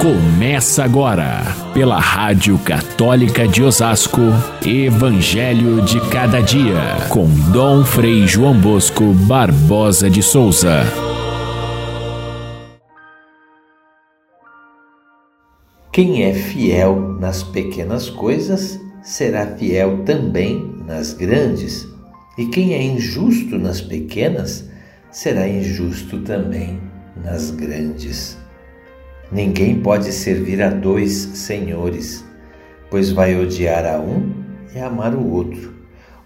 Começa agora, pela Rádio Católica de Osasco, Evangelho de Cada Dia, com Dom Frei João Bosco Barbosa de Souza. Quem é fiel nas pequenas coisas será fiel também nas grandes, e quem é injusto nas pequenas será injusto também nas grandes. Ninguém pode servir a dois senhores, pois vai odiar a um e amar o outro,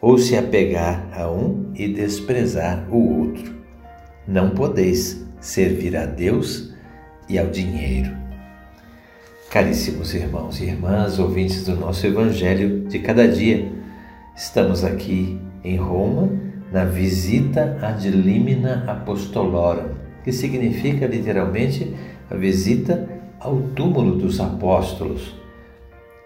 ou se apegar a um e desprezar o outro. Não podeis servir a Deus e ao dinheiro. Caríssimos irmãos e irmãs, ouvintes do nosso Evangelho de cada dia, estamos aqui em Roma na visita ad limina apostolorum, que significa literalmente a visita ao túmulo dos apóstolos.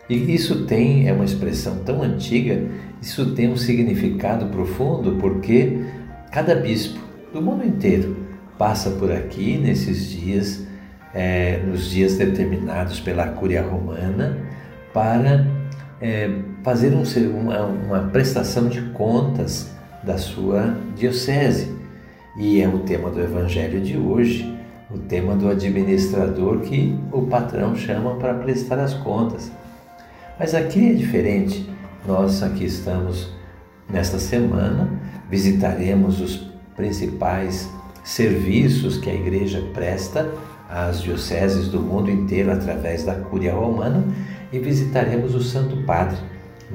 E isso tem, é uma expressão tão antiga, isso tem um significado profundo porque cada bispo do mundo inteiro passa por aqui nesses dias, é, nos dias determinados pela Cúria Romana, para é, fazer um, uma, uma prestação de contas da sua diocese. E é o tema do Evangelho de hoje, o tema do administrador que o patrão chama para prestar as contas. Mas aqui é diferente. Nós aqui estamos nesta semana, visitaremos os principais serviços que a igreja presta às dioceses do mundo inteiro através da Cúria Romana e visitaremos o Santo Padre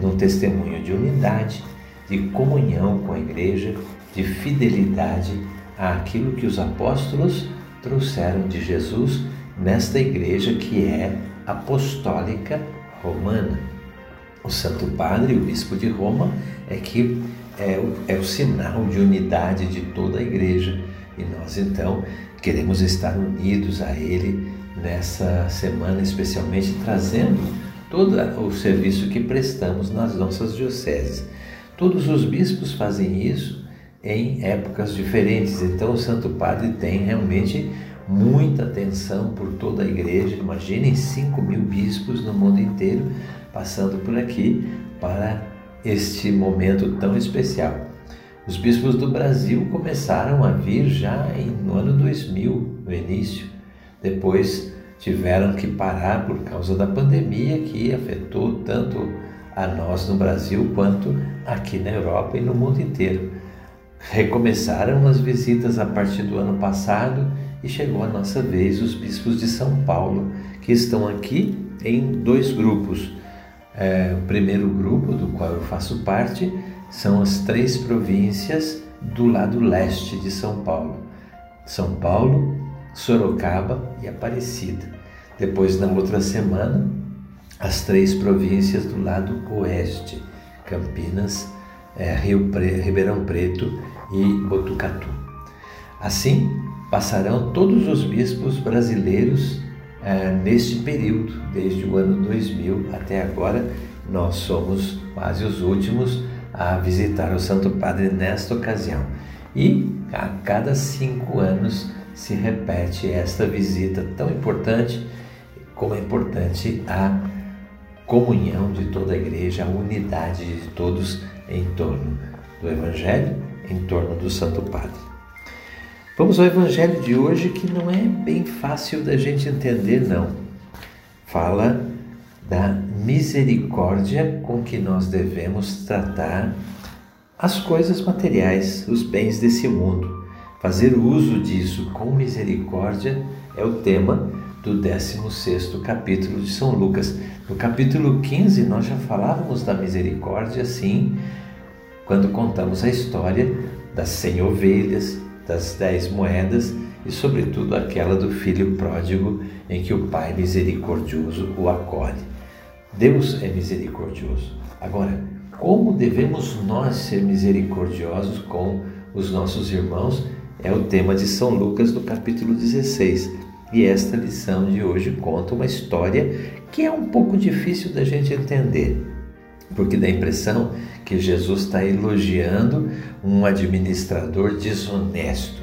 num testemunho de unidade, de comunhão com a igreja, de fidelidade àquilo que os apóstolos trouxeram de Jesus nesta igreja que é apostólica romana. O Santo Padre, o Bispo de Roma, é que é o, é o sinal de unidade de toda a igreja e nós então queremos estar unidos a Ele nessa semana, especialmente trazendo todo o serviço que prestamos nas nossas dioceses. Todos os bispos fazem isso em épocas diferentes. Então, o Santo Padre tem realmente muita atenção por toda a igreja. Imaginem 5 mil bispos no mundo inteiro passando por aqui para este momento tão especial. Os bispos do Brasil começaram a vir já no ano 2000, no início. Depois tiveram que parar por causa da pandemia que afetou tanto a nós no Brasil quanto aqui na Europa e no mundo inteiro. Recomeçaram as visitas a partir do ano passado e chegou a nossa vez os bispos de São Paulo, que estão aqui em dois grupos. É, o primeiro grupo, do qual eu faço parte, são as três províncias do lado leste de São Paulo: São Paulo, Sorocaba e Aparecida. Depois, na outra semana, as três províncias do lado oeste: Campinas, é, Rio Pre Ribeirão Preto e Botucatu. Assim, passarão todos os bispos brasileiros é, neste período, desde o ano 2000 até agora. Nós somos quase os últimos a visitar o Santo Padre nesta ocasião. E a cada cinco anos se repete esta visita tão importante, como é importante a comunhão de toda a igreja, a unidade de todos em torno do Evangelho, em torno do Santo Padre. Vamos ao Evangelho de hoje que não é bem fácil da gente entender, não. Fala da misericórdia com que nós devemos tratar as coisas materiais, os bens desse mundo. Fazer uso disso com misericórdia é o tema do 16º capítulo de São Lucas. No capítulo 15 nós já falávamos da misericórdia, sim, quando contamos a história das cem ovelhas, das dez moedas e, sobretudo, aquela do filho pródigo em que o Pai misericordioso o acolhe. Deus é misericordioso. Agora, como devemos nós ser misericordiosos com os nossos irmãos é o tema de São Lucas do capítulo 16. E esta lição de hoje conta uma história que é um pouco difícil da gente entender, porque dá a impressão que Jesus está elogiando um administrador desonesto.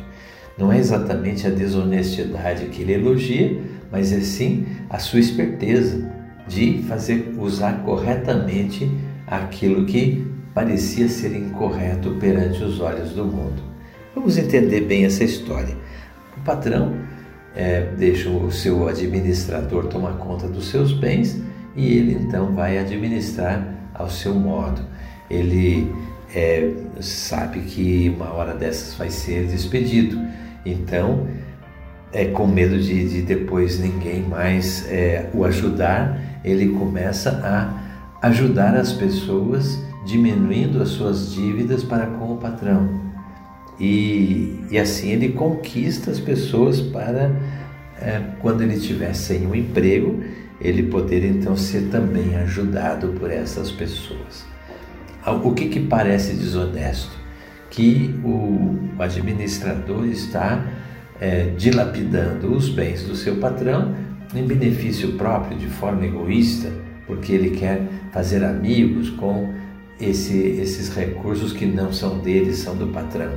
Não é exatamente a desonestidade que ele elogia, mas é sim a sua esperteza de fazer usar corretamente aquilo que parecia ser incorreto perante os olhos do mundo. Vamos entender bem essa história. O patrão é, deixa o seu administrador tomar conta dos seus bens e ele então vai administrar ao seu modo. Ele é, sabe que uma hora dessas vai ser despedido, então é, com medo de, de depois ninguém mais é, o ajudar, ele começa a ajudar as pessoas diminuindo as suas dívidas para com o patrão. E, e assim ele conquista as pessoas para, é, quando ele estiver sem um emprego, ele poder então ser também ajudado por essas pessoas. O que, que parece desonesto? Que o administrador está é, dilapidando os bens do seu patrão em benefício próprio, de forma egoísta, porque ele quer fazer amigos com esse, esses recursos que não são dele, são do patrão.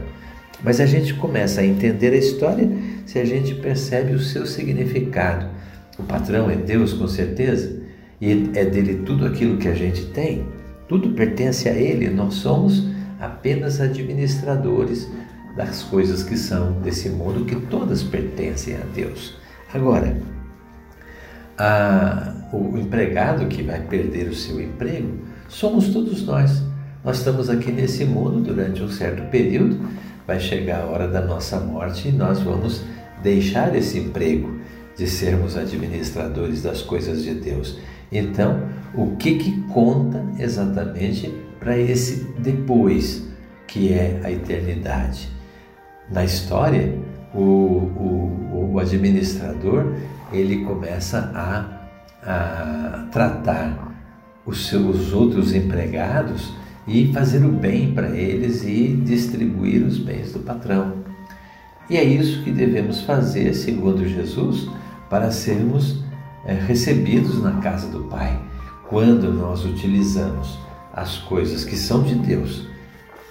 Mas a gente começa a entender a história se a gente percebe o seu significado. O patrão é Deus, com certeza, e é dele tudo aquilo que a gente tem, tudo pertence a ele, nós somos apenas administradores das coisas que são desse mundo, que todas pertencem a Deus. Agora, a, o empregado que vai perder o seu emprego somos todos nós. Nós estamos aqui nesse mundo durante um certo período vai chegar a hora da nossa morte e nós vamos deixar esse emprego de sermos administradores das coisas de Deus. Então, o que que conta exatamente para esse depois, que é a eternidade? Na história, o, o, o administrador ele começa a, a tratar os seus outros empregados e fazer o bem para eles e distribuir os bens do patrão. E é isso que devemos fazer, segundo Jesus, para sermos é, recebidos na casa do Pai. Quando nós utilizamos as coisas que são de Deus,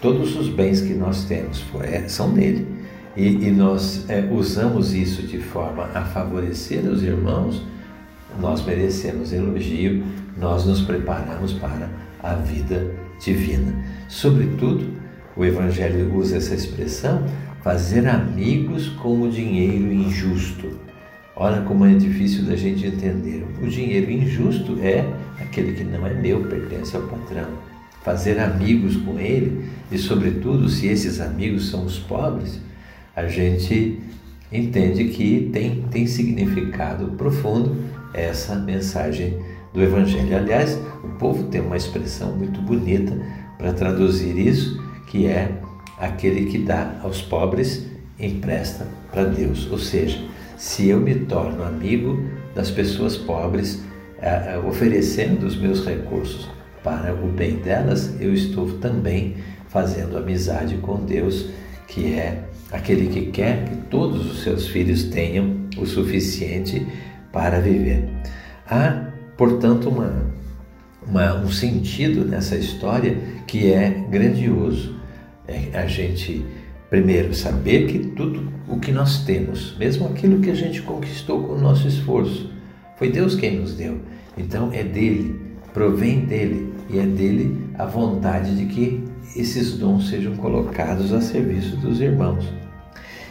todos os bens que nós temos é, são dele, e, e nós é, usamos isso de forma a favorecer os irmãos, nós merecemos elogio, nós nos preparamos para a vida divina. Sobretudo, o Evangelho usa essa expressão, fazer amigos com o dinheiro injusto. Olha como é difícil da gente entender. O dinheiro injusto é aquele que não é meu, pertence ao patrão. Fazer amigos com ele, e sobretudo se esses amigos são os pobres, a gente entende que tem, tem significado profundo essa mensagem do Evangelho. Aliás, o povo tem uma expressão muito bonita para traduzir isso, que é aquele que dá aos pobres empresta para Deus. Ou seja, se eu me torno amigo das pessoas pobres, é, é, oferecendo os meus recursos para o bem delas, eu estou também fazendo amizade com Deus, que é aquele que quer que todos os seus filhos tenham o suficiente para viver. Há portanto, uma, uma, um sentido nessa história que é grandioso. É a gente, primeiro, saber que tudo o que nós temos, mesmo aquilo que a gente conquistou com o nosso esforço, foi Deus quem nos deu. Então é dele, provém dele, e é dele a vontade de que esses dons sejam colocados a serviço dos irmãos.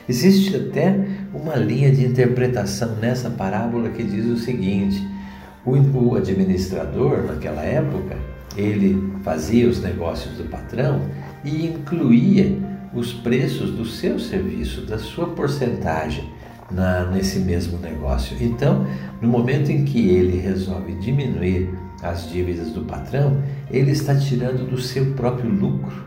Existe até uma linha de interpretação nessa parábola que diz o seguinte: o, administrador, naquela época, ele fazia os negócios do patrão e incluía os preços do seu serviço, da sua porcentagem na, nesse mesmo negócio. Então, no momento em que ele resolve diminuir as dívidas do patrão, ele está tirando do seu próprio lucro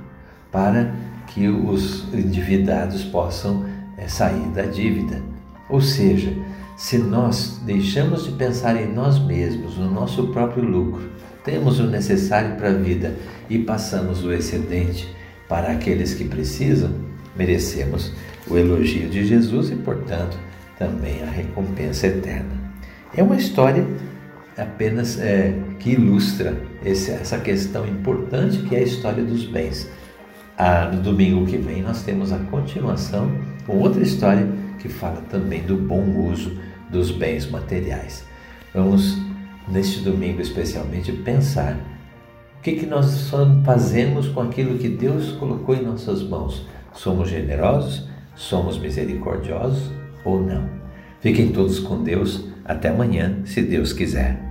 para que os endividados possam é, sair da dívida. Ou seja, se nós deixamos de pensar em nós mesmos, no nosso próprio lucro, temos o necessário para a vida e passamos o excedente para aqueles que precisam, merecemos o elogio de Jesus e, portanto, também a recompensa eterna. É uma história apenas é, que ilustra esse, essa questão importante que é a história dos bens. Ah, no domingo que vem nós temos a continuação com outra história que fala também do bom uso dos bens materiais. Vamos, neste domingo especialmente, pensar o que, que nós fazemos com aquilo que Deus colocou em nossas mãos. Somos generosos? Somos misericordiosos ou não? Fiquem todos com Deus. Até amanhã, se Deus quiser.